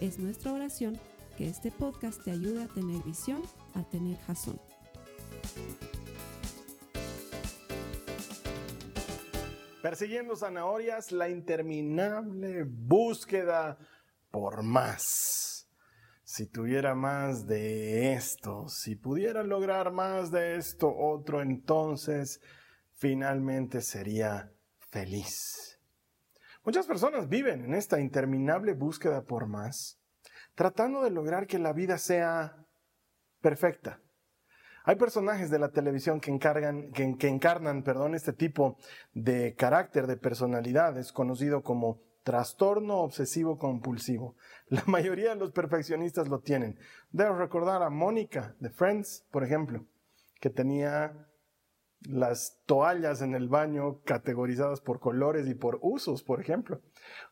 Es nuestra oración que este podcast te ayude a tener visión, a tener jazón. Persiguiendo zanahorias, la interminable búsqueda por más. Si tuviera más de esto, si pudiera lograr más de esto otro, entonces finalmente sería feliz. Muchas personas viven en esta interminable búsqueda por más, tratando de lograr que la vida sea perfecta. Hay personajes de la televisión que, encargan, que, encarnan perdón, este tipo de carácter, de personalidad, es conocido como trastorno obsesivo compulsivo. La mayoría de los perfeccionistas lo tienen. Debo recordar a Mónica de Friends, por ejemplo, que tenía las toallas en el baño categorizadas por colores y por usos, por ejemplo.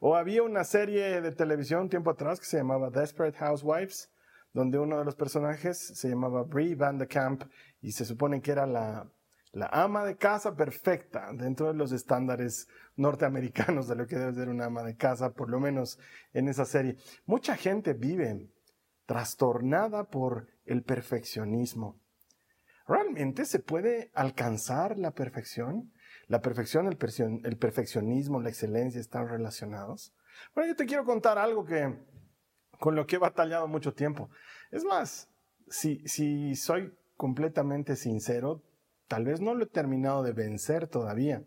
O había una serie de televisión tiempo atrás que se llamaba Desperate Housewives, donde uno de los personajes se llamaba Brie Van de Camp y se supone que era la, la ama de casa perfecta dentro de los estándares norteamericanos de lo que debe ser una ama de casa, por lo menos en esa serie. Mucha gente vive trastornada por el perfeccionismo ¿Realmente se puede alcanzar la perfección? ¿La perfección, el, perfeccionismo, la excelencia están relacionados? Bueno, yo te quiero contar algo que con lo que he batallado mucho tiempo. Es más, si, si soy completamente sincero, tal vez no lo he terminado de vencer todavía.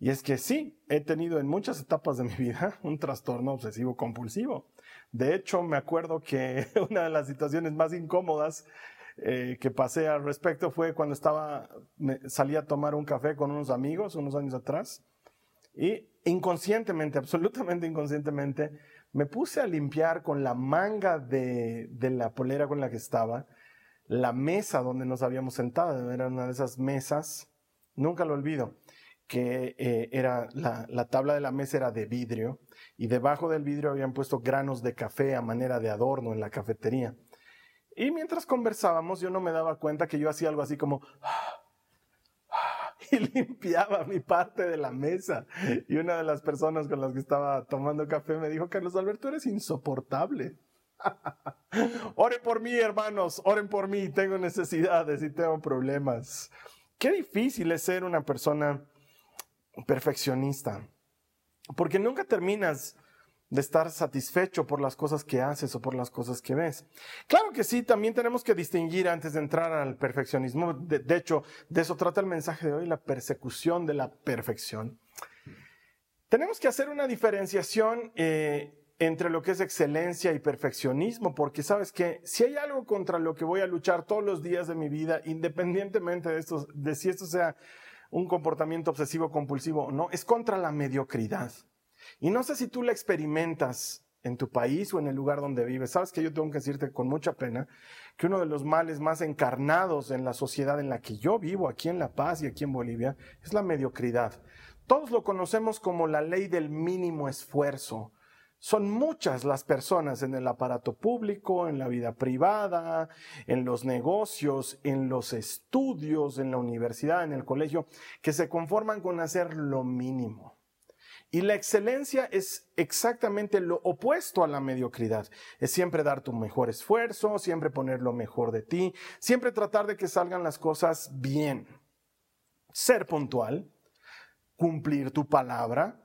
Y es que sí, he tenido en muchas etapas de mi vida un trastorno obsesivo compulsivo. De hecho, me acuerdo que una de las situaciones más incómodas eh, que pasé al respecto fue cuando estaba, salí a tomar un café con unos amigos unos años atrás y inconscientemente, absolutamente inconscientemente, me puse a limpiar con la manga de, de la polera con la que estaba la mesa donde nos habíamos sentado. Era una de esas mesas, nunca lo olvido, que eh, era la, la, tabla de la mesa era de vidrio y debajo del vidrio habían puesto granos de café a manera de adorno en la cafetería. Y mientras conversábamos, yo no me daba cuenta que yo hacía algo así como... Y limpiaba mi parte de la mesa. Y una de las personas con las que estaba tomando café me dijo, Carlos Alberto, eres insoportable. oren por mí, hermanos, oren por mí, tengo necesidades y tengo problemas. Qué difícil es ser una persona perfeccionista, porque nunca terminas de estar satisfecho por las cosas que haces o por las cosas que ves. Claro que sí, también tenemos que distinguir antes de entrar al perfeccionismo. De, hecho, de eso trata el mensaje de hoy, la persecución de la perfección. Tenemos que hacer una diferenciación eh, entre lo que es excelencia y perfeccionismo, porque sabes que si hay algo contra lo que voy a luchar todos los días de mi vida, independientemente de, esto, de si esto sea un comportamiento obsesivo compulsivo o no, es contra la mediocridad. Y no sé si tú la experimentas en tu país o en el lugar donde vives. Sabes que yo tengo que decirte con mucha pena que uno de los males más encarnados en la sociedad en la que yo vivo, aquí en La Paz y aquí en Bolivia, es la mediocridad. Todos lo conocemos como la ley del mínimo esfuerzo. Son muchas las personas en el aparato público, en la vida privada, en los negocios, en los estudios, en la universidad, en el colegio, que se conforman con hacer lo mínimo. Y la excelencia es exactamente lo opuesto a la mediocridad. Es siempre dar tu mejor esfuerzo, siempre poner lo mejor de ti, siempre tratar de que salgan las cosas bien. Ser puntual, cumplir tu palabra,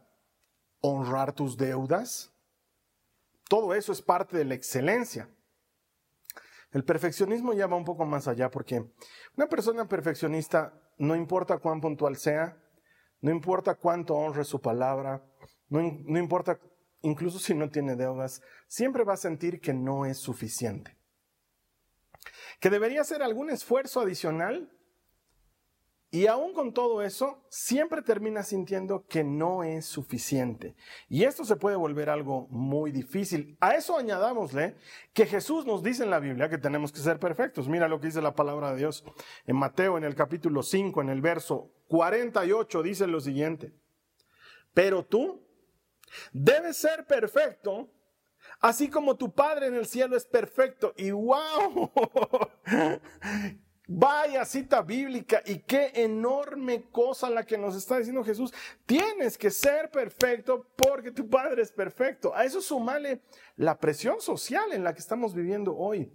honrar tus deudas. Todo eso es parte de la excelencia. El perfeccionismo ya va un poco más allá porque una persona perfeccionista, no importa cuán puntual sea, no importa cuánto honre su palabra, no, no importa incluso si no tiene deudas, siempre va a sentir que no es suficiente. Que debería hacer algún esfuerzo adicional Y aún con todo eso, siempre termina sintiendo que no es suficiente. Y esto se puede volver algo muy difícil. A eso añadámosle que Jesús nos dice en la Biblia que tenemos que ser perfectos. Mira lo que dice la palabra de Dios. En Mateo, en el capítulo 5, en el verso 48, dice lo siguiente. Pero tú debes ser perfecto así como tu Padre en el cielo es perfecto. Y wow, vaya cita bíblica y qué enorme cosa la que nos está diciendo Jesús. Tienes que ser perfecto porque tu Padre es perfecto. A eso sumale la presión social en la que estamos viviendo hoy.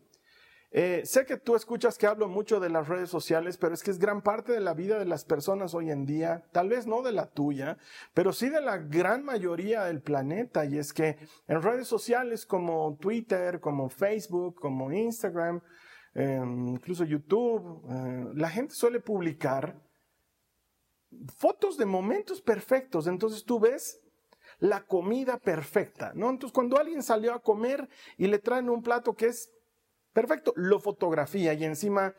Eh, sé que tú escuchas que hablo mucho de las redes sociales, pero es que es gran parte de la vida de las personas hoy en día, tal vez no de la tuya, pero sí de la gran mayoría del planeta. Y es que en redes sociales como Twitter, como Facebook, como Instagram, em, incluso YouTube, eh, la gente suele publicar fotos de momentos perfectos. Entonces tú ves la comida perfecta, ¿no? Entonces cuando alguien salió a comer y le traen un plato que es Perfecto, lo fotografía y encima,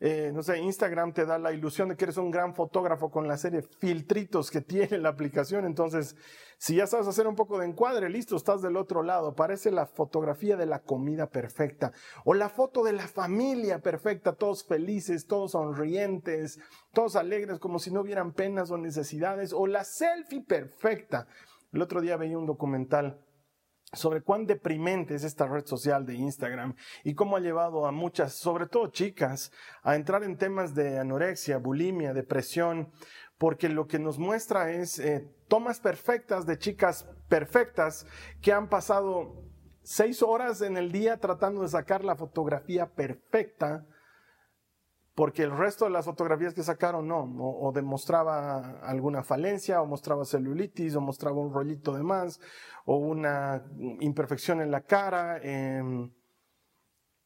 eh, no sé, Instagram te da la ilusión de que eres un gran fotógrafo con la serie filtritos que tiene la aplicación. Entonces, si ya sabes hacer un poco de encuadre, listo, estás del otro lado. Parece la fotografía de la comida perfecta o la foto de la familia perfecta, todos felices, todos sonrientes, todos alegres, como si no hubieran penas o necesidades, o la selfie perfecta. El otro día veía un documental sobre cuán deprimente es esta red social de Instagram y cómo ha llevado a muchas, sobre todo chicas, a entrar en temas de anorexia, bulimia, depresión, porque lo que nos muestra es eh, tomas perfectas de chicas perfectas que han pasado seis horas en el día tratando de sacar la fotografía perfecta porque el resto de las fotografías que sacaron no, o, demostraba alguna falencia, o mostraba celulitis, o mostraba un rollito de más, o una imperfección en la cara. Em,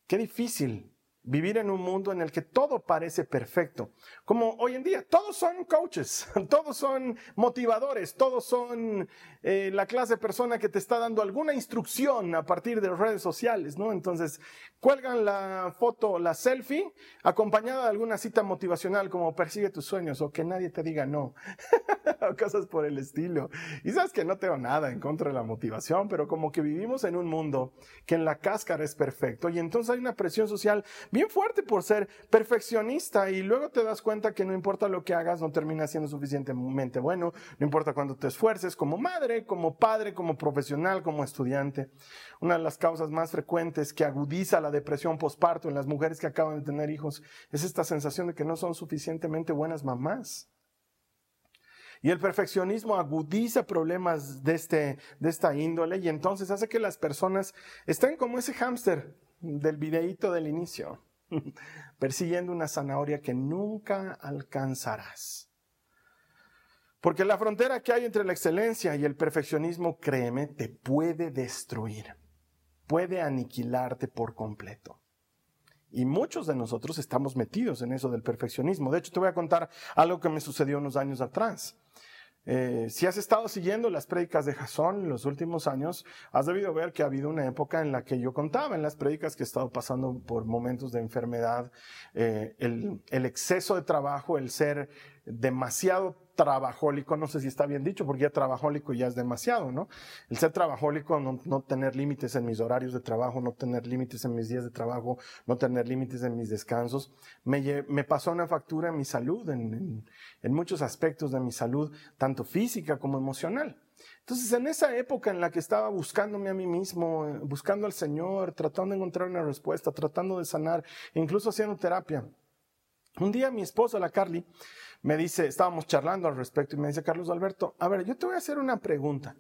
qué difícil Vivir en un mundo en el que todo parece perfecto. Como hoy en día, todos son coaches, todos son motivadores, todos son eh, la clase de persona que te está dando alguna instrucción a partir de redes sociales, ¿no? Entonces, cuelgan la foto, la selfie, acompañada de alguna cita motivacional como persigue tus sueños o que nadie te diga no, o cosas por el estilo. Y sabes que no tengo nada en contra de la motivación, pero como que vivimos en un mundo que en la cáscara es perfecto y entonces hay una presión social bien fuerte por ser perfeccionista y luego te das cuenta que no importa lo que hagas, no termina siendo suficientemente bueno, no importa cuánto te esfuerces como madre, como padre, como profesional, como estudiante. Una de las causas más frecuentes que agudiza la depresión postparto en las mujeres que acaban de tener hijos es esta sensación de que no son suficientemente buenas mamás. Y el perfeccionismo agudiza problemas de, este, de esta índole y entonces hace que las personas estén como ese hámster del videíto del inicio, persiguiendo una zanahoria que nunca alcanzarás. Porque la frontera que hay entre la excelencia y el perfeccionismo, créeme, te puede destruir, puede aniquilarte por completo. Y muchos de nosotros estamos metidos en eso del perfeccionismo. De hecho, te voy a contar algo que me sucedió unos años atrás. Eh, si has estado siguiendo las prédicas de Jasón en los últimos años, has debido ver que ha habido una época en la que yo contaba en las prédicas que he estado pasando por momentos de enfermedad, eh, el, el exceso de trabajo, el ser demasiado trabajólico, no sé si está bien dicho, porque ya trabajólico ya es demasiado, ¿no? El ser trabajólico, no, no tener límites en mis horarios de trabajo, no tener límites en mis días de trabajo, no tener límites en mis descansos, me, me pasó una factura en mi salud, en, en muchos aspectos de mi salud, tanto física como emocional. Entonces, en esa época en la que estaba buscándome a mí mismo, buscando al Señor, tratando de encontrar una respuesta, tratando de sanar, incluso haciendo terapia, un día mi esposa, la Carly, me dice, estábamos charlando al respecto y me dice, Carlos Alberto, a ver, yo te voy a hacer una pregunta.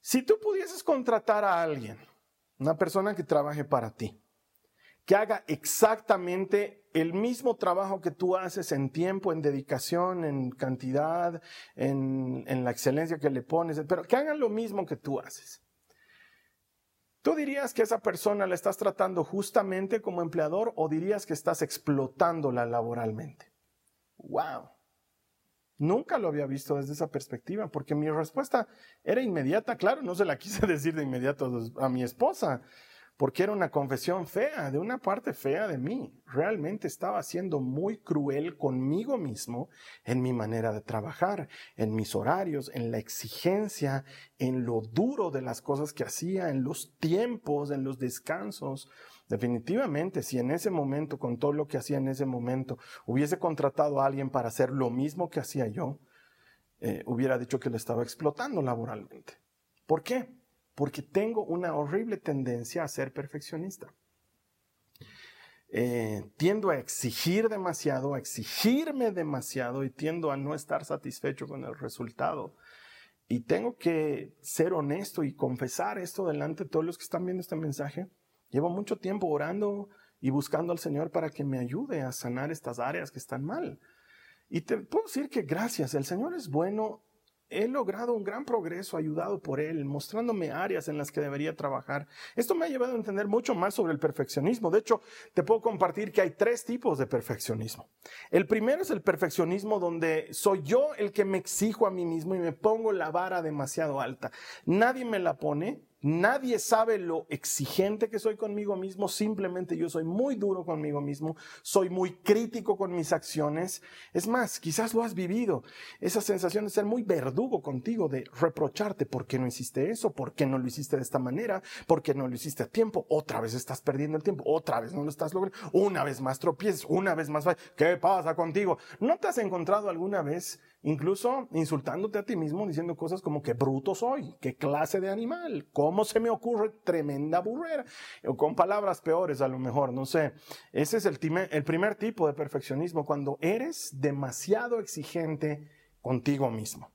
Si tú pudieses contratar a alguien, una persona que trabaje para ti, que haga exactamente el mismo trabajo que tú haces en tiempo, en dedicación, en cantidad, en, en la excelencia que le pones, pero que hagan lo mismo que tú haces. ¿Tú dirías que esa persona la estás tratando justamente como empleador o dirías que estás explotándola laboralmente? ¡Wow! Nunca lo había visto desde esa perspectiva, porque mi respuesta era inmediata, claro, no se la quise decir de inmediato a mi esposa, porque era una confesión fea, de una parte fea de mí. Realmente estaba siendo muy cruel conmigo mismo en mi manera de trabajar, en mis horarios, en la exigencia, en lo duro de las cosas que hacía, en los tiempos, en los descansos. Definitivamente, si en ese momento, con todo lo que hacía en ese momento, hubiese contratado a alguien para hacer lo mismo que hacía yo, eh, hubiera dicho que le estaba explotando laboralmente. ¿Por qué? porque tengo una horrible tendencia a ser perfeccionista. Eh, tiendo a exigir demasiado, a exigirme demasiado y tiendo a no estar satisfecho con el resultado. Y tengo que ser honesto y confesar esto delante de todos los que están viendo este mensaje. Llevo mucho tiempo orando y buscando al Señor para que me ayude a sanar estas áreas que están mal. Y te puedo decir que gracias, el Señor es bueno he logrado un gran progreso ayudado por él, mostrándome áreas en las que debería trabajar. Esto me ha llevado a entender mucho más sobre el perfeccionismo. De hecho, te puedo compartir que hay tres tipos de perfeccionismo. El primero es el perfeccionismo donde soy yo el que me exijo a mí mismo y me pongo la vara demasiado alta. Nadie me la pone, Nadie sabe lo exigente que soy conmigo mismo, simplemente yo soy muy duro conmigo mismo, soy muy crítico con mis acciones. Es más, quizás lo has vivido, esa sensación de ser muy verdugo contigo, de reprocharte, ¿por qué no hiciste eso? ¿Por qué no lo hiciste de esta manera? ¿Por qué no lo hiciste a tiempo? Otra vez estás perdiendo el tiempo, otra vez no lo estás logrando, una vez más tropiezas, una vez más, ¿qué pasa contigo? ¿No te has encontrado alguna vez incluso insultándote a ti mismo, diciendo cosas como que bruto soy, qué clase de animal, cómo se me ocurre tremenda burrera, o con palabras peores a lo mejor, no sé. Ese es el, el primer tipo de perfeccionismo, cuando eres demasiado exigente contigo mismo.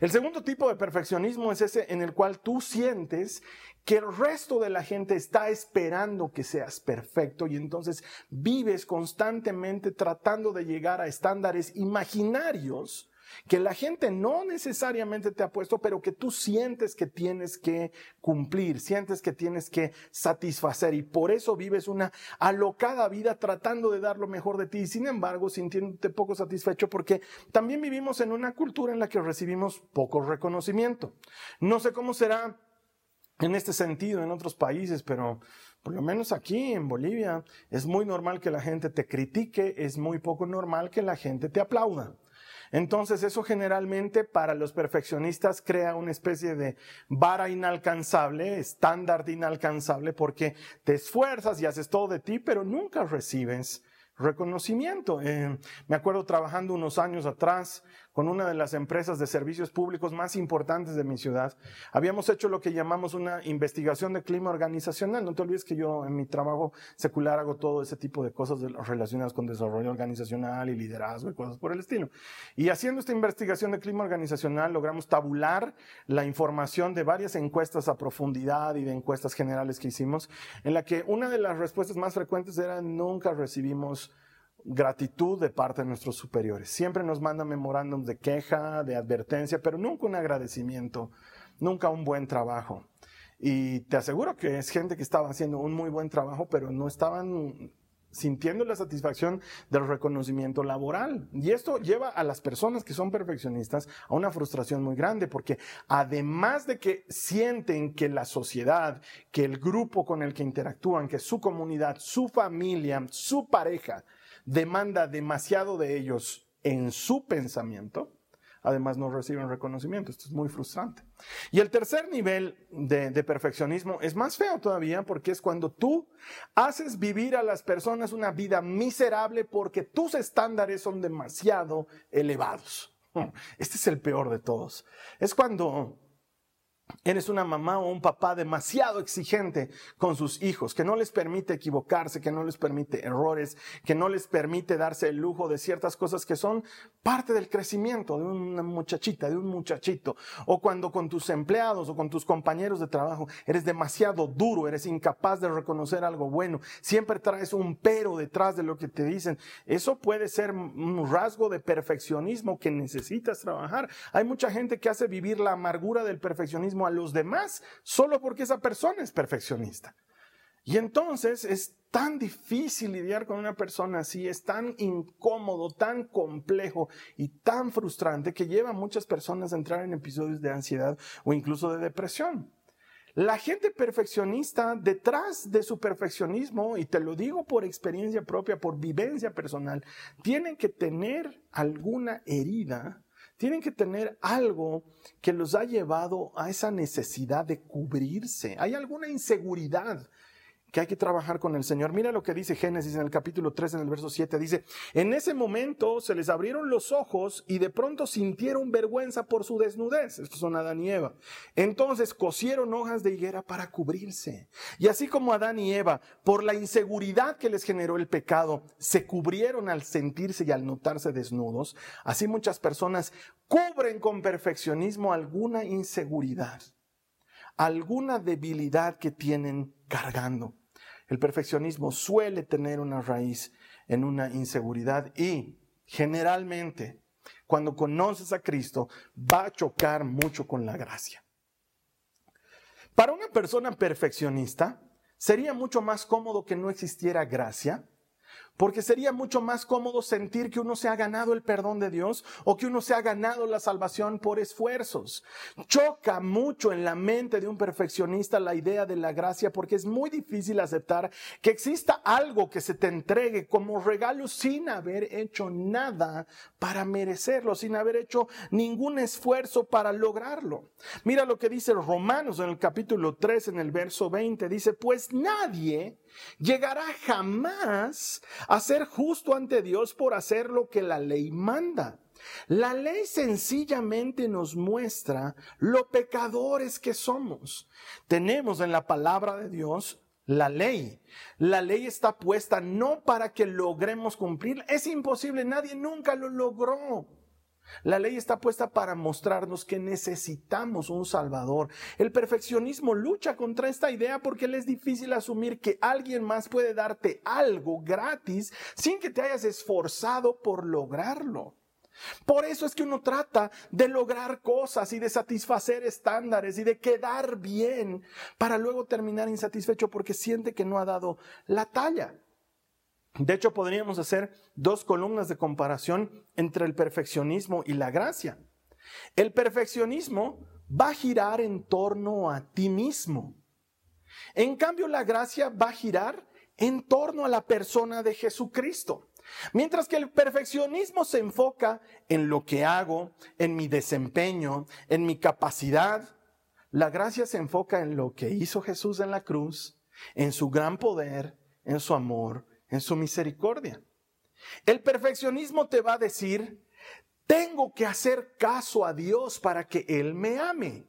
El segundo tipo de perfeccionismo es ese en el cual tú sientes que el resto de la gente está esperando que seas perfecto y entonces vives constantemente tratando de llegar a estándares imaginarios que la gente no necesariamente te ha puesto, pero que tú sientes que tienes que cumplir, sientes que tienes que satisfacer y por eso vives una alocada vida tratando de dar lo mejor de ti y sin embargo sintiéndote poco satisfecho porque también vivimos en una cultura en la que recibimos poco reconocimiento. No sé cómo será en este sentido en otros países, pero por lo menos aquí en Bolivia es muy normal que la gente te critique, es muy poco normal que la gente te aplauda. Entonces eso generalmente para los perfeccionistas crea una especie de vara inalcanzable, estándar inalcanzable, porque te esfuerzas y haces todo de ti, pero nunca recibes reconocimiento. Eh, me acuerdo trabajando unos años atrás con una de las empresas de servicios públicos más importantes de mi ciudad. Habíamos hecho lo que llamamos una investigación de clima organizacional. No te olvides que yo en mi trabajo secular hago todo ese tipo de cosas relacionadas con desarrollo organizacional y liderazgo y cosas por el estilo. Y haciendo esta investigación de clima organizacional logramos tabular la información de varias encuestas a profundidad y de encuestas generales que hicimos, en la que una de las respuestas más frecuentes era nunca recibimos gratitud de parte de nuestros superiores. Siempre nos mandan memorándums de queja, de advertencia, pero nunca un agradecimiento, nunca un buen trabajo. Y te aseguro que es gente que estaba haciendo un muy buen trabajo, pero no estaban sintiendo la satisfacción del reconocimiento laboral. Y esto lleva a las personas que son perfeccionistas a una frustración muy grande, porque además de que sienten que la sociedad, que el grupo con el que interactúan, que su comunidad, su familia, su pareja, demanda demasiado de ellos en su pensamiento, además no reciben reconocimiento. Esto es muy frustrante. Y el tercer nivel de, de, perfeccionismo es más feo todavía porque es cuando tú haces vivir a las personas una vida miserable porque tus estándares son demasiado elevados. Este es el peor de todos. Es cuando Eres una mamá o un papá demasiado exigente con sus hijos, que no les permite equivocarse, que no les permite errores, que no les permite darse el lujo de ciertas cosas que son parte del crecimiento de una muchachita, de un muchachito. O cuando con tus empleados o con tus compañeros de trabajo eres demasiado duro, eres incapaz de reconocer algo bueno, siempre traes un pero detrás de lo que te dicen. Eso puede ser un rasgo de perfeccionismo que necesitas trabajar. Hay mucha gente que hace vivir la amargura del perfeccionismo a los demás solo porque esa persona es perfeccionista. Y entonces es tan difícil lidiar con una persona así, es tan incómodo, tan complejo y tan frustrante que lleva a muchas personas a entrar en episodios de ansiedad o incluso de depresión. la gente perfeccionista, detrás de su perfeccionismo, y te lo digo por experiencia propia, por vivencia personal, tienen que tener alguna herida, tienen que tener algo que los ha llevado a esa necesidad de cubrirse. Hay alguna inseguridad que hay que trabajar con el Señor. Mira lo que dice Génesis en el capítulo 3, en el verso 7. Dice, en ese momento se les abrieron los ojos y de pronto sintieron vergüenza por su desnudez. Estos son Adán y Eva. Entonces cosieron hojas de higuera para cubrirse. Y así como Adán y Eva, por la inseguridad que les generó el pecado, se cubrieron al sentirse y al notarse desnudos, así muchas personas cubren con perfeccionismo alguna inseguridad, alguna debilidad que tienen cargando. El perfeccionismo suele tener una raíz en una inseguridad y generalmente cuando conoces a Cristo va a chocar mucho con la gracia. Para una persona perfeccionista sería mucho más cómodo que no existiera gracia porque sería mucho más cómodo sentir que uno se ha ganado el perdón de Dios o que uno se ha ganado la salvación por esfuerzos. Choca mucho en la mente de un perfeccionista la idea de la gracia porque es muy difícil aceptar que exista algo que se te entregue como regalo sin haber hecho nada para merecerlo, sin haber hecho ningún esfuerzo para lograrlo. Mira lo que dice Romanos en el capítulo 3, en el verso 20, dice, pues nadie llegará jamás a ser justo ante Dios por hacer lo que la ley manda. La ley sencillamente nos muestra lo pecadores que somos. Tenemos en la palabra de Dios la ley. La ley está puesta no para que logremos cumplir. Es imposible, nadie nunca lo logró. La ley está puesta para mostrarnos que necesitamos un Salvador. El perfeccionismo lucha contra esta idea porque le es difícil asumir que alguien más puede darte algo gratis sin que te hayas esforzado por lograrlo. Por eso es que uno trata de lograr cosas y de satisfacer estándares y de quedar bien para luego terminar insatisfecho porque siente que no ha dado la talla. De hecho, podríamos hacer dos columnas de comparación entre el perfeccionismo y la gracia. El perfeccionismo va a girar en torno a ti mismo. En cambio, la gracia va a girar en torno a la persona de Jesucristo. Mientras que el perfeccionismo se enfoca en lo que hago, en mi desempeño, en mi capacidad, la gracia se enfoca en lo que hizo Jesús en la cruz, en su gran poder, en su amor, en su misericordia. El perfeccionismo te va a decir, tengo que hacer caso a Dios para que Él me ame.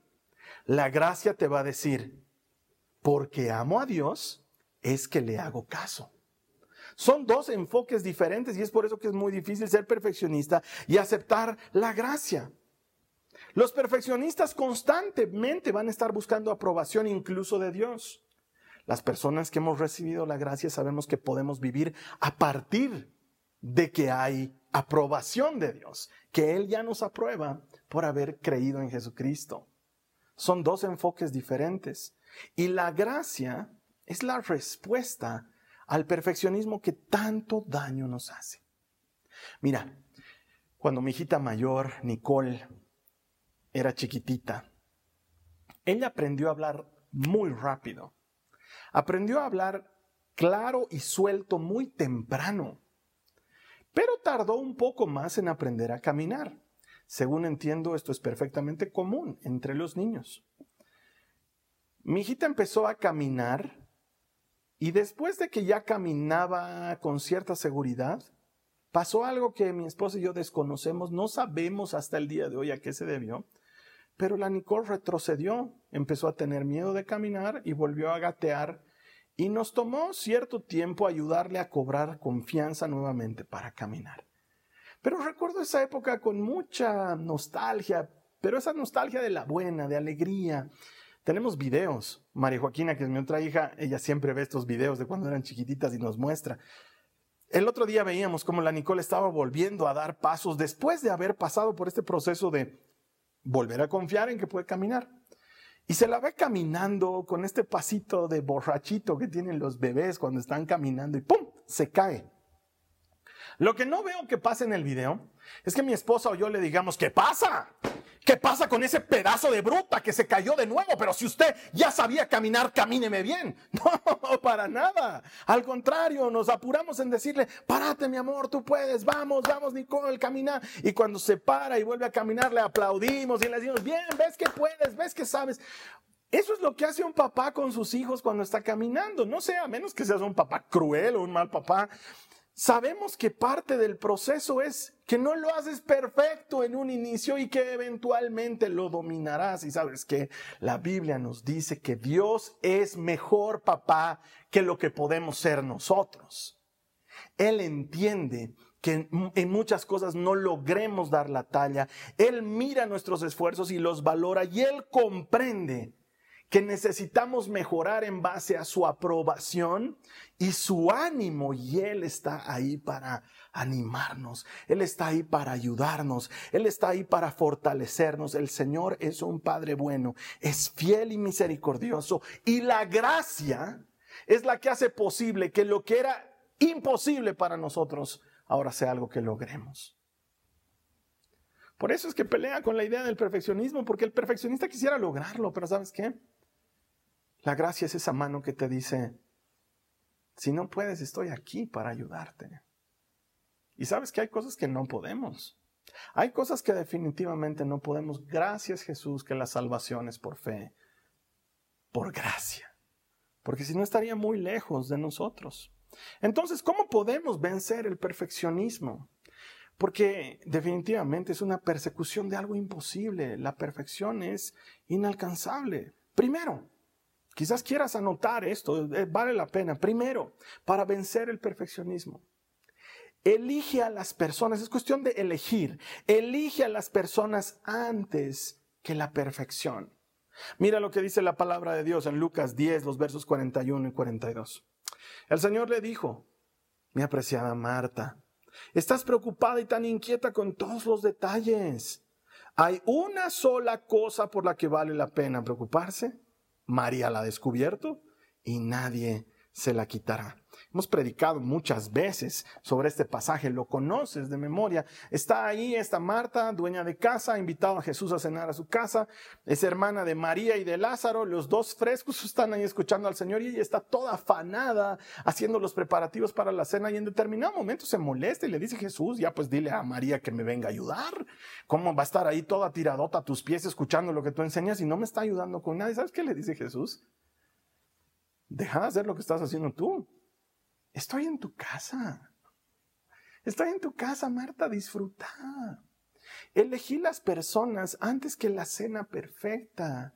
La gracia te va a decir, porque amo a Dios, es que le hago caso. Son dos enfoques diferentes y es por eso que es muy difícil ser perfeccionista y aceptar la gracia. Los perfeccionistas constantemente van a estar buscando aprobación incluso de Dios. Las personas que hemos recibido la gracia sabemos que podemos vivir a partir de que hay aprobación de Dios, que Él ya nos aprueba por haber creído en Jesucristo. Son dos enfoques diferentes. Y la gracia es la respuesta al perfeccionismo que tanto daño nos hace. Mira, cuando mi hijita mayor, Nicole, era chiquitita, ella aprendió a hablar muy rápido. Aprendió a hablar claro y suelto muy temprano, pero tardó un poco más en aprender a caminar. Según entiendo, esto es perfectamente común entre los niños. Mi hijita empezó a caminar y después de que ya caminaba con cierta seguridad, pasó algo que mi esposa y yo desconocemos, no sabemos hasta el día de hoy a qué se debió, pero la Nicole retrocedió, empezó a tener miedo de caminar y volvió a gatear y nos tomó cierto tiempo ayudarle a cobrar confianza nuevamente para caminar. Pero recuerdo esa época con mucha nostalgia, pero esa nostalgia de la buena, de alegría. Tenemos videos. María Joaquina, que es mi otra hija, ella siempre ve estos videos de cuando eran chiquititas y nos muestra. El otro día veíamos cómo la Nicole estaba volviendo a dar pasos después de haber pasado por este proceso de volver a confiar en que puede caminar. Y se la ve caminando con este pasito de borrachito que tienen los bebés cuando están caminando y ¡pum! se cae. Lo que no veo que pase en el video es que mi esposa o yo le digamos, ¿qué pasa? ¿Qué pasa con ese pedazo de bruta que se cayó de nuevo? Pero si usted ya sabía caminar, camíneme bien. No, para nada. Al contrario, nos apuramos en decirle, párate mi amor, tú puedes, vamos, vamos Nicole, caminar. Y cuando se para y vuelve a caminar, le aplaudimos y le decimos, bien, ves que puedes, ves que sabes. Eso es lo que hace un papá con sus hijos cuando está caminando. No sé, a menos que seas un papá cruel o un mal papá. Sabemos que parte del proceso es que no lo haces perfecto en un inicio y que eventualmente lo dominarás. Y sabes que la Biblia nos dice que Dios es mejor papá que lo que podemos ser nosotros. Él entiende que en muchas cosas no logremos dar la talla. Él mira nuestros esfuerzos y los valora y él comprende que necesitamos mejorar en base a su aprobación y su ánimo y Él está ahí para animarnos, Él está ahí para ayudarnos, Él está ahí para fortalecernos. El Señor es un Padre bueno, es fiel y misericordioso y la gracia es la que hace posible que lo que era imposible para nosotros ahora sea algo que logremos. Por eso es que pelea con la idea del perfeccionismo, porque el perfeccionista quisiera lograrlo, pero ¿sabes qué? La gracia es esa mano que te dice, si no puedes, estoy aquí para ayudarte. Y sabes que hay cosas que no podemos. Hay cosas que definitivamente no podemos. Gracias Jesús que la salvación es por fe, por gracia. Porque si no estaría muy lejos de nosotros. Entonces, ¿cómo podemos vencer el perfeccionismo? Porque definitivamente es una persecución de algo imposible. La perfección es inalcanzable. Primero, Quizás quieras anotar esto, eh, vale la pena. Primero, para vencer el perfeccionismo. Elige a las personas, es cuestión de elegir. Elige a las personas antes que la perfección. Mira lo que dice la palabra de Dios en Lucas 10, los versos 41 y 42. El Señor le dijo, mi apreciada Marta, estás preocupada y tan inquieta con todos los detalles. Hay una sola cosa por la que vale la pena preocuparse. María la ha descubierto y nadie se la quitará. Hemos predicado muchas veces sobre este pasaje, lo conoces de memoria. Está ahí esta Marta, dueña de casa, ha invitado a Jesús a cenar a su casa. Es hermana de María y de Lázaro. Los dos frescos están ahí escuchando al Señor y ella está toda afanada haciendo los preparativos para la cena y en determinado momento se molesta y le dice Jesús, ya pues dile a María que me venga a ayudar. ¿Cómo va a estar ahí toda tiradota a tus pies escuchando lo que tú enseñas y no me está ayudando con nadie? ¿Sabes qué le dice Jesús? Deja de hacer lo que estás haciendo tú. Estoy en tu casa. Estoy en tu casa, Marta, disfruta. Elegí las personas antes que la cena perfecta.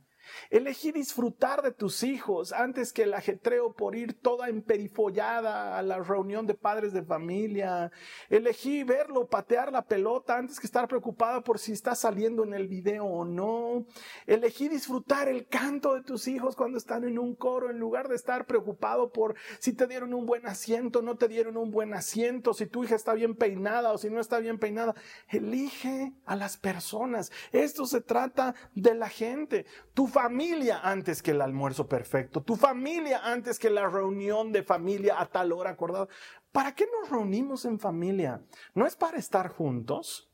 Elegí disfrutar de tus hijos antes que el ajetreo por ir toda emperifollada a la reunión de padres de familia. Elegí verlo patear la pelota antes que estar preocupada por si está saliendo en el video o no. Elegí disfrutar el canto de tus hijos cuando están en un coro en lugar de estar preocupado por si te dieron un buen asiento, no te dieron un buen asiento, si tu hija está bien peinada o si no está bien peinada. Elige a las personas. Esto se trata de la gente. Familia antes que el almuerzo perfecto, tu familia antes que la reunión de familia a tal hora acordada. ¿Para qué nos reunimos en familia? ¿No es para estar juntos?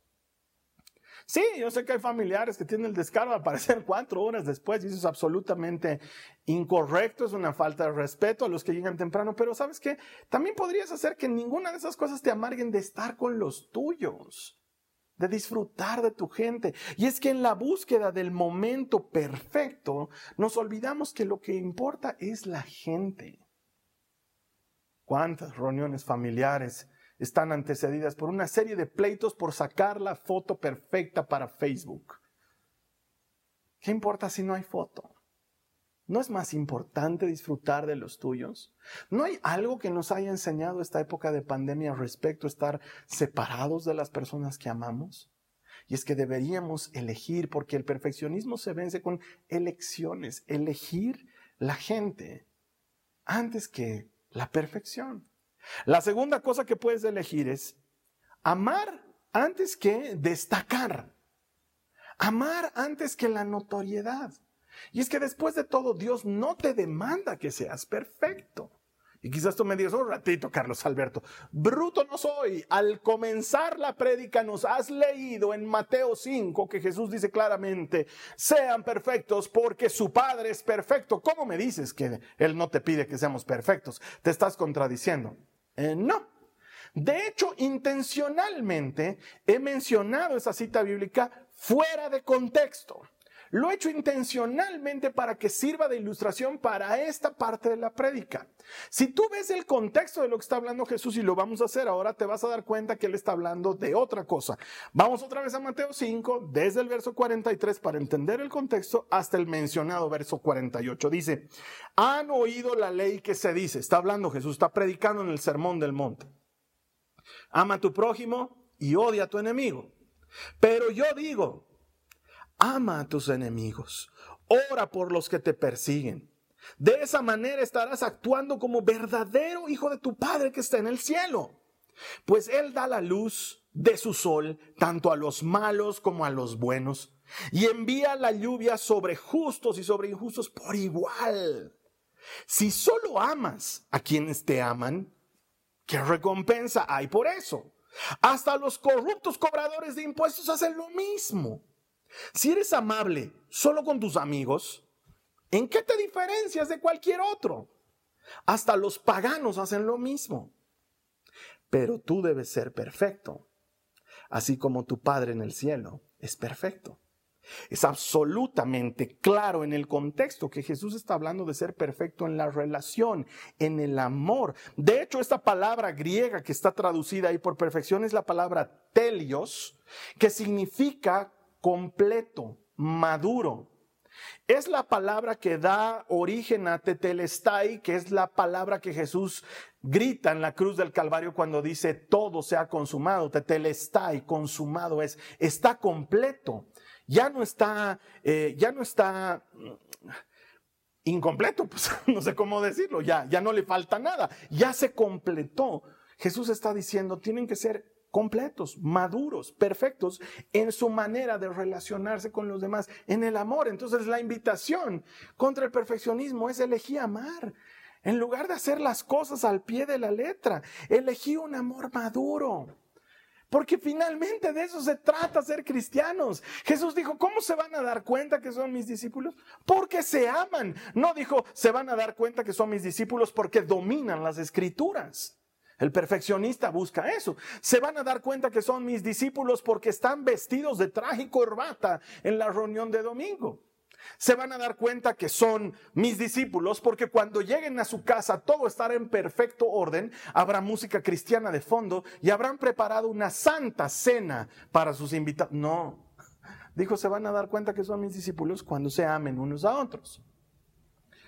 Sí, yo sé que hay familiares que tienen el descaro de aparecer cuatro horas después y eso es absolutamente incorrecto, es una falta de respeto a los que llegan temprano, pero ¿sabes qué? También podrías hacer que ninguna de esas cosas te amarguen de estar con los tuyos de disfrutar de tu gente. Y es que en la búsqueda del momento perfecto, nos olvidamos que lo que importa es la gente. ¿Cuántas reuniones familiares están antecedidas por una serie de pleitos por sacar la foto perfecta para Facebook? ¿Qué importa si no hay foto? ¿No es más importante disfrutar de los tuyos? ¿No hay algo que nos haya enseñado esta época de pandemia respecto a estar separados de las personas que amamos? Y es que deberíamos elegir, porque el perfeccionismo se vence con elecciones, elegir la gente antes que la perfección. La segunda cosa que puedes elegir es amar antes que destacar, amar antes que la notoriedad. Y es que después de todo, Dios no te demanda que seas perfecto. Y quizás tú me digas, un ratito, Carlos Alberto, bruto no soy. Al comenzar la prédica nos has leído en Mateo 5 que Jesús dice claramente, sean perfectos porque su Padre es perfecto. ¿Cómo me dices que Él no te pide que seamos perfectos? Te estás contradiciendo. Eh, no. De hecho, intencionalmente he mencionado esa cita bíblica fuera de contexto. Lo he hecho intencionalmente para que sirva de ilustración para esta parte de la prédica. Si tú ves el contexto de lo que está hablando Jesús y lo vamos a hacer ahora, te vas a dar cuenta que Él está hablando de otra cosa. Vamos otra vez a Mateo 5, desde el verso 43 para entender el contexto hasta el mencionado verso 48. Dice, han oído la ley que se dice, está hablando Jesús, está predicando en el sermón del monte. Ama a tu prójimo y odia a tu enemigo. Pero yo digo, Ama a tus enemigos. Ora por los que te persiguen. De esa manera estarás actuando como verdadero hijo de tu Padre que está en el cielo. Pues Él da la luz de su sol tanto a los malos como a los buenos. Y envía la lluvia sobre justos y sobre injustos por igual. Si solo amas a quienes te aman, ¿qué recompensa hay por eso? Hasta los corruptos cobradores de impuestos hacen lo mismo. Si eres amable solo con tus amigos, ¿en qué te diferencias de cualquier otro? Hasta los paganos hacen lo mismo. Pero tú debes ser perfecto, así como tu Padre en el cielo es perfecto. Es absolutamente claro en el contexto que Jesús está hablando de ser perfecto en la relación, en el amor. De hecho, esta palabra griega que está traducida ahí por perfección es la palabra telios, que significa completo, maduro. Es la palabra que da origen a tetelestai, que es la palabra que Jesús grita en la cruz del Calvario cuando dice todo se ha consumado. Tetelestai, consumado es, está completo. Ya no está, eh, ya no está mm, incompleto, pues no sé cómo decirlo, ya, ya no le falta nada, ya se completó. Jesús está diciendo, tienen que ser completos, maduros, perfectos en su manera de relacionarse con los demás, en el amor. Entonces la invitación contra el perfeccionismo es elegir amar. En lugar de hacer las cosas al pie de la letra, elegí un amor maduro. Porque finalmente de eso se trata ser cristianos. Jesús dijo, ¿cómo se van a dar cuenta que son mis discípulos? Porque se aman. No dijo, se van a dar cuenta que son mis discípulos porque dominan las escrituras. El perfeccionista busca eso. Se van a dar cuenta que son mis discípulos porque están vestidos de traje y corbata en la reunión de domingo. Se van a dar cuenta que son mis discípulos porque cuando lleguen a su casa todo estará en perfecto orden, habrá música cristiana de fondo y habrán preparado una santa cena para sus invitados. No, dijo, se van a dar cuenta que son mis discípulos cuando se amen unos a otros,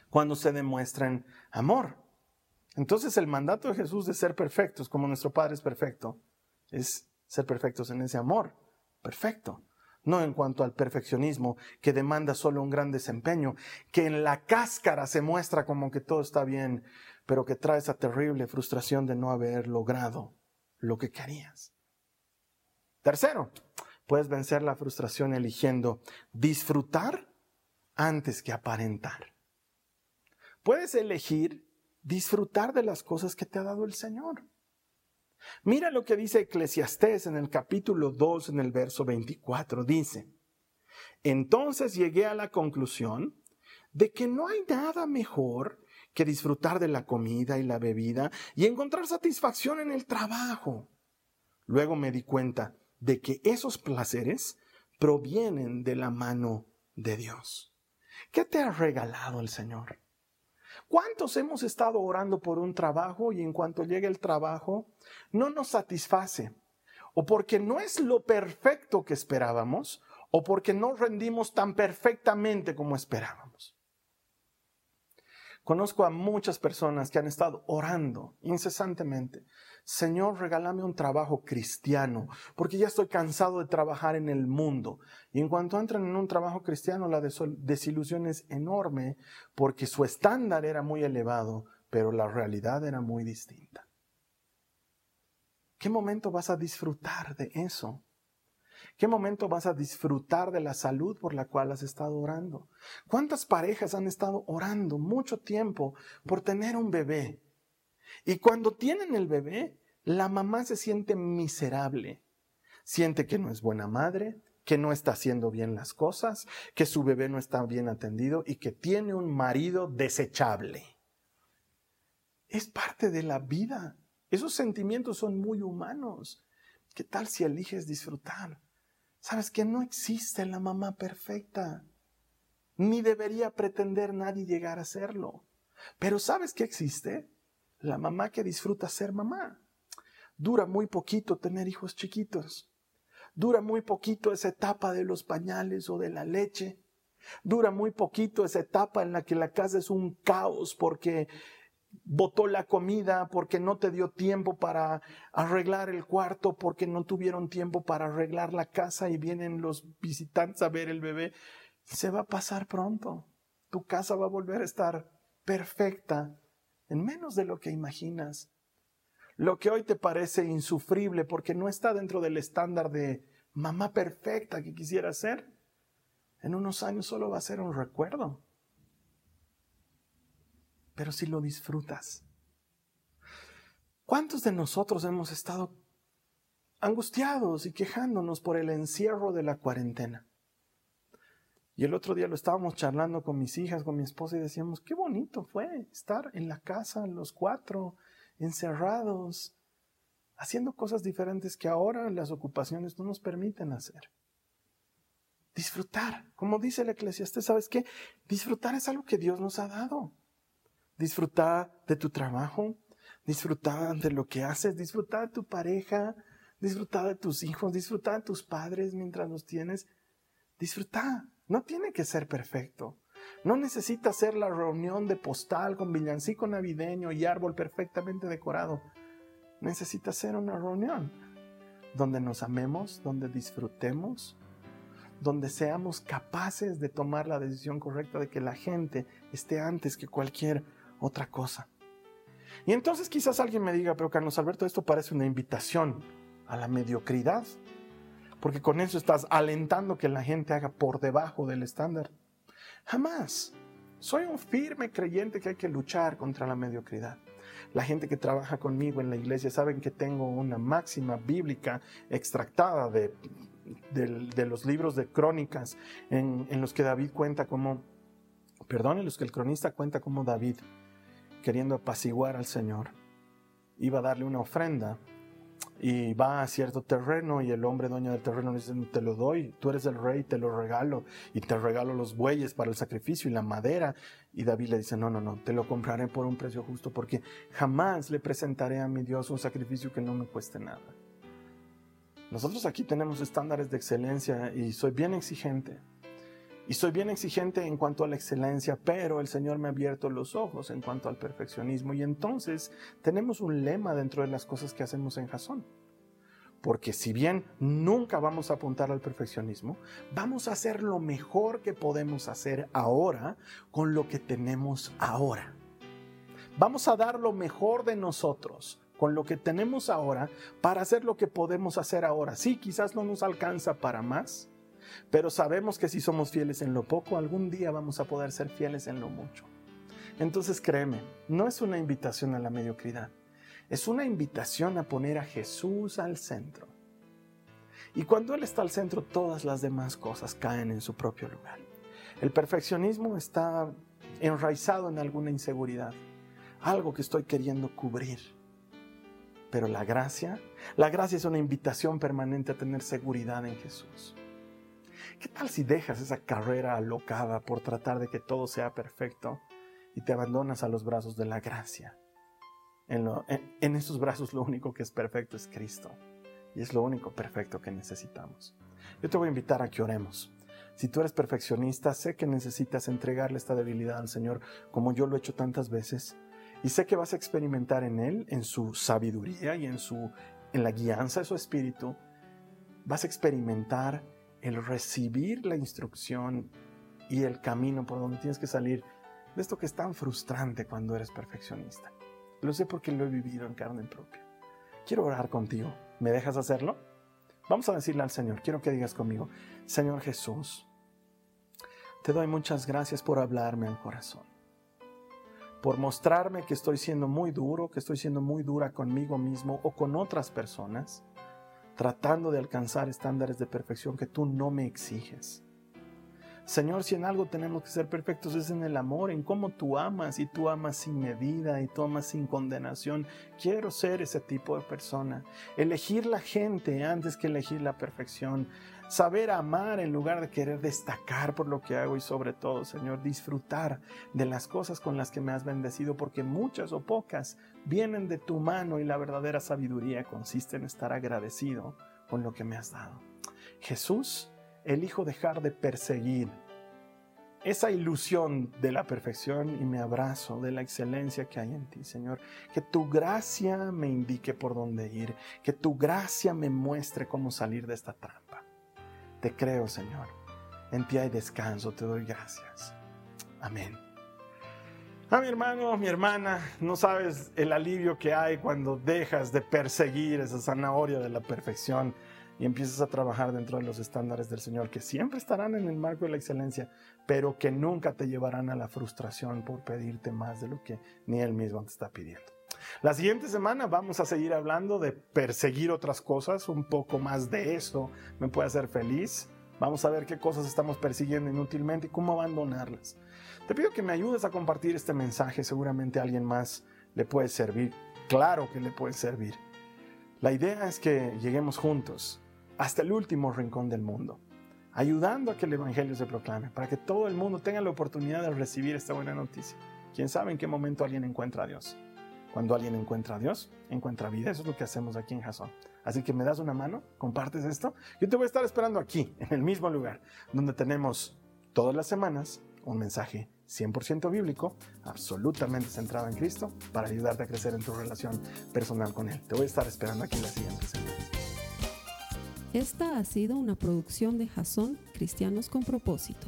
cuando se demuestren amor. Entonces el mandato de Jesús de ser perfectos, como nuestro Padre es perfecto, es ser perfectos en ese amor, perfecto. No en cuanto al perfeccionismo que demanda solo un gran desempeño, que en la cáscara se muestra como que todo está bien, pero que trae esa terrible frustración de no haber logrado lo que querías. Tercero, puedes vencer la frustración eligiendo disfrutar antes que aparentar. Puedes elegir disfrutar de las cosas que te ha dado el Señor. Mira lo que dice Eclesiastés en el capítulo 2, en el verso 24. Dice, entonces llegué a la conclusión de que no hay nada mejor que disfrutar de la comida y la bebida y encontrar satisfacción en el trabajo. Luego me di cuenta de que esos placeres provienen de la mano de Dios. ¿Qué te ha regalado el Señor? ¿Cuántos hemos estado orando por un trabajo y en cuanto llega el trabajo no nos satisface? O porque no es lo perfecto que esperábamos, o porque no rendimos tan perfectamente como esperábamos. Conozco a muchas personas que han estado orando incesantemente. Señor, regálame un trabajo cristiano, porque ya estoy cansado de trabajar en el mundo. Y en cuanto entran en un trabajo cristiano, la desilusión es enorme, porque su estándar era muy elevado, pero la realidad era muy distinta. ¿Qué momento vas a disfrutar de eso? ¿Qué momento vas a disfrutar de la salud por la cual has estado orando? ¿Cuántas parejas han estado orando mucho tiempo por tener un bebé Y cuando tienen el bebé, la mamá se siente miserable. Siente que no es buena madre, que no está haciendo bien las cosas, que su bebé no está bien atendido y que tiene un marido desechable. Es parte de la vida. Esos sentimientos son muy humanos. ¿Qué tal si eliges disfrutar? Sabes que no existe la mamá perfecta, ni debería pretender nadie llegar a serlo. Pero ¿sabes qué existe? La mamá que disfruta ser mamá. Dura muy poquito tener hijos chiquitos. Dura muy poquito esa etapa de los pañales o de la leche. Dura muy poquito esa etapa en la que la casa es un caos porque botó la comida, porque no te dio tiempo para arreglar el cuarto, porque no tuvieron tiempo para arreglar la casa y vienen los visitantes a ver el bebé. Se va a pasar pronto. Tu casa va a volver a estar perfecta en menos de lo que imaginas. Lo que hoy te parece insufrible porque no está dentro del estándar de mamá perfecta que quisiera ser, en unos años solo va a ser un recuerdo. Pero si lo disfrutas. ¿Cuántos de nosotros hemos estado angustiados y quejándonos por el encierro de la cuarentena? Y el otro día lo estábamos charlando con mis hijas, con mi esposa y decíamos, qué bonito fue estar en la casa los cuatro, encerrados, haciendo cosas diferentes que ahora las ocupaciones no nos permiten hacer. Disfrutar, como dice el eclesiastés, ¿sabes qué? Disfrutar es algo que Dios nos ha dado. Disfrutar de tu trabajo, disfrutar de lo que haces, disfrutar de tu pareja, disfrutar de tus hijos, disfrutar de tus padres mientras los tienes. Disfrutar, no tiene que ser perfecto. No necesita ser la reunión de postal con villancico navideño y árbol perfectamente decorado. Necesita ser una reunión donde nos amemos, donde disfrutemos, donde seamos capaces de tomar la decisión correcta de que la gente esté antes que cualquier otra cosa. Y entonces quizás alguien me diga, pero Carlos Alberto, esto parece una invitación a la mediocridad, porque con eso estás alentando que la gente haga por debajo del estándar. Jamás. Soy un firme creyente que hay que luchar contra la mediocridad. La gente que trabaja conmigo en la iglesia saben que tengo una máxima bíblica extractada de, los libros de crónicas en, los que David cuenta como, perdón, en los que el cronista cuenta como David, queriendo apaciguar al Señor, iba a darle una ofrenda y va a cierto terreno y el hombre dueño del terreno le dice, te lo doy, tú eres el rey, te lo regalo y te regalo los bueyes para el sacrificio y la madera. Y David le dice, no, no, no, te lo compraré por un precio justo porque jamás le presentaré a mi Dios un sacrificio que no me cueste nada. Nosotros aquí tenemos estándares de excelencia y soy bien exigente. Y soy bien exigente en cuanto a la excelencia, pero el Señor me ha abierto los ojos en cuanto al perfeccionismo. Y entonces tenemos un lema dentro de las cosas que hacemos en Jasón. Porque si bien nunca vamos a apuntar al perfeccionismo, vamos a hacer lo mejor que podemos hacer ahora con lo que tenemos ahora. Vamos a dar lo mejor de nosotros con lo que tenemos ahora para hacer lo que podemos hacer ahora. Sí, quizás no nos alcanza para más, pero sabemos que si somos fieles en lo poco, algún día vamos a poder ser fieles en lo mucho. Entonces créeme, no es una invitación a la mediocridad, es una invitación a poner a Jesús al centro. Y cuando Él está al centro, todas las demás cosas caen en su propio lugar. El perfeccionismo está enraizado en alguna inseguridad, algo que estoy queriendo cubrir. Pero la gracia, la gracia es una invitación permanente a tener seguridad en Jesús. ¿Qué tal si dejas esa carrera alocada por tratar de que todo sea perfecto y te abandonas a los brazos de la gracia? En, en, esos brazos lo único que es perfecto es Cristo y es lo único perfecto que necesitamos. Yo te voy a invitar a que oremos. Si tú eres perfeccionista, sé que necesitas entregarle esta debilidad al Señor como yo lo he hecho tantas veces y sé que vas a experimentar en Él, en su sabiduría y en, su, en la guianza de su espíritu, vas a experimentar el recibir la instrucción y el camino por donde tienes que salir de esto que es tan frustrante cuando eres perfeccionista. Lo sé porque lo he vivido en carne propia. Quiero orar contigo. ¿Me dejas hacerlo? Vamos a decirle al Señor, quiero que digas conmigo, Señor Jesús, te doy muchas gracias por hablarme al corazón, por mostrarme que estoy siendo muy duro, que estoy siendo muy dura conmigo mismo o con otras personas, tratando de alcanzar estándares de perfección que tú no me exiges. Señor, si en algo tenemos que ser perfectos es en el amor, en cómo tú amas y tú amas sin medida y tú amas sin condenación. Quiero ser ese tipo de persona. Elegir la gente antes que elegir la perfección. Saber amar en lugar de querer destacar por lo que hago y sobre todo, Señor, disfrutar de las cosas con las que me has bendecido porque muchas o pocas vienen de tu mano y la verdadera sabiduría consiste en estar agradecido con lo que me has dado. Jesús elijo dejar de perseguir esa ilusión de la perfección y me abrazo de la excelencia que hay en ti, Señor. Que tu gracia me indique por dónde ir, que tu gracia me muestre cómo salir de esta trampa. Te creo, Señor. En ti hay descanso, te doy gracias. Amén. A mi hermano, mi hermana, no sabes el alivio que hay cuando dejas de perseguir esa zanahoria de la perfección y empiezas a trabajar dentro de los estándares del Señor, que siempre estarán en el marco de la excelencia, pero que nunca te llevarán a la frustración por pedirte más de lo que ni Él mismo te está pidiendo. La siguiente semana vamos a seguir hablando de perseguir otras cosas, un poco más de eso me puede hacer feliz. Vamos a ver qué cosas estamos persiguiendo inútilmente y cómo abandonarlas. Te pido que me ayudes a compartir este mensaje, seguramente a alguien más le puede servir. Claro que le puede servir. La idea es que lleguemos juntos hasta el último rincón del mundo, ayudando a que el Evangelio se proclame, para que todo el mundo tenga la oportunidad de recibir esta buena noticia. ¿Quién sabe en qué momento alguien encuentra a Dios? Cuando alguien encuentra a Dios, encuentra vida. Eso es lo que hacemos aquí en Jason. Así que me das una mano, compartes esto. Yo te voy a estar esperando aquí, en el mismo lugar, donde tenemos todas las semanas un mensaje 100% bíblico, absolutamente centrado en Cristo, para ayudarte a crecer en tu relación personal con Él. Te voy a estar esperando aquí la siguiente semana. Esta ha sido una producción de Jason Cristianos con Propósito.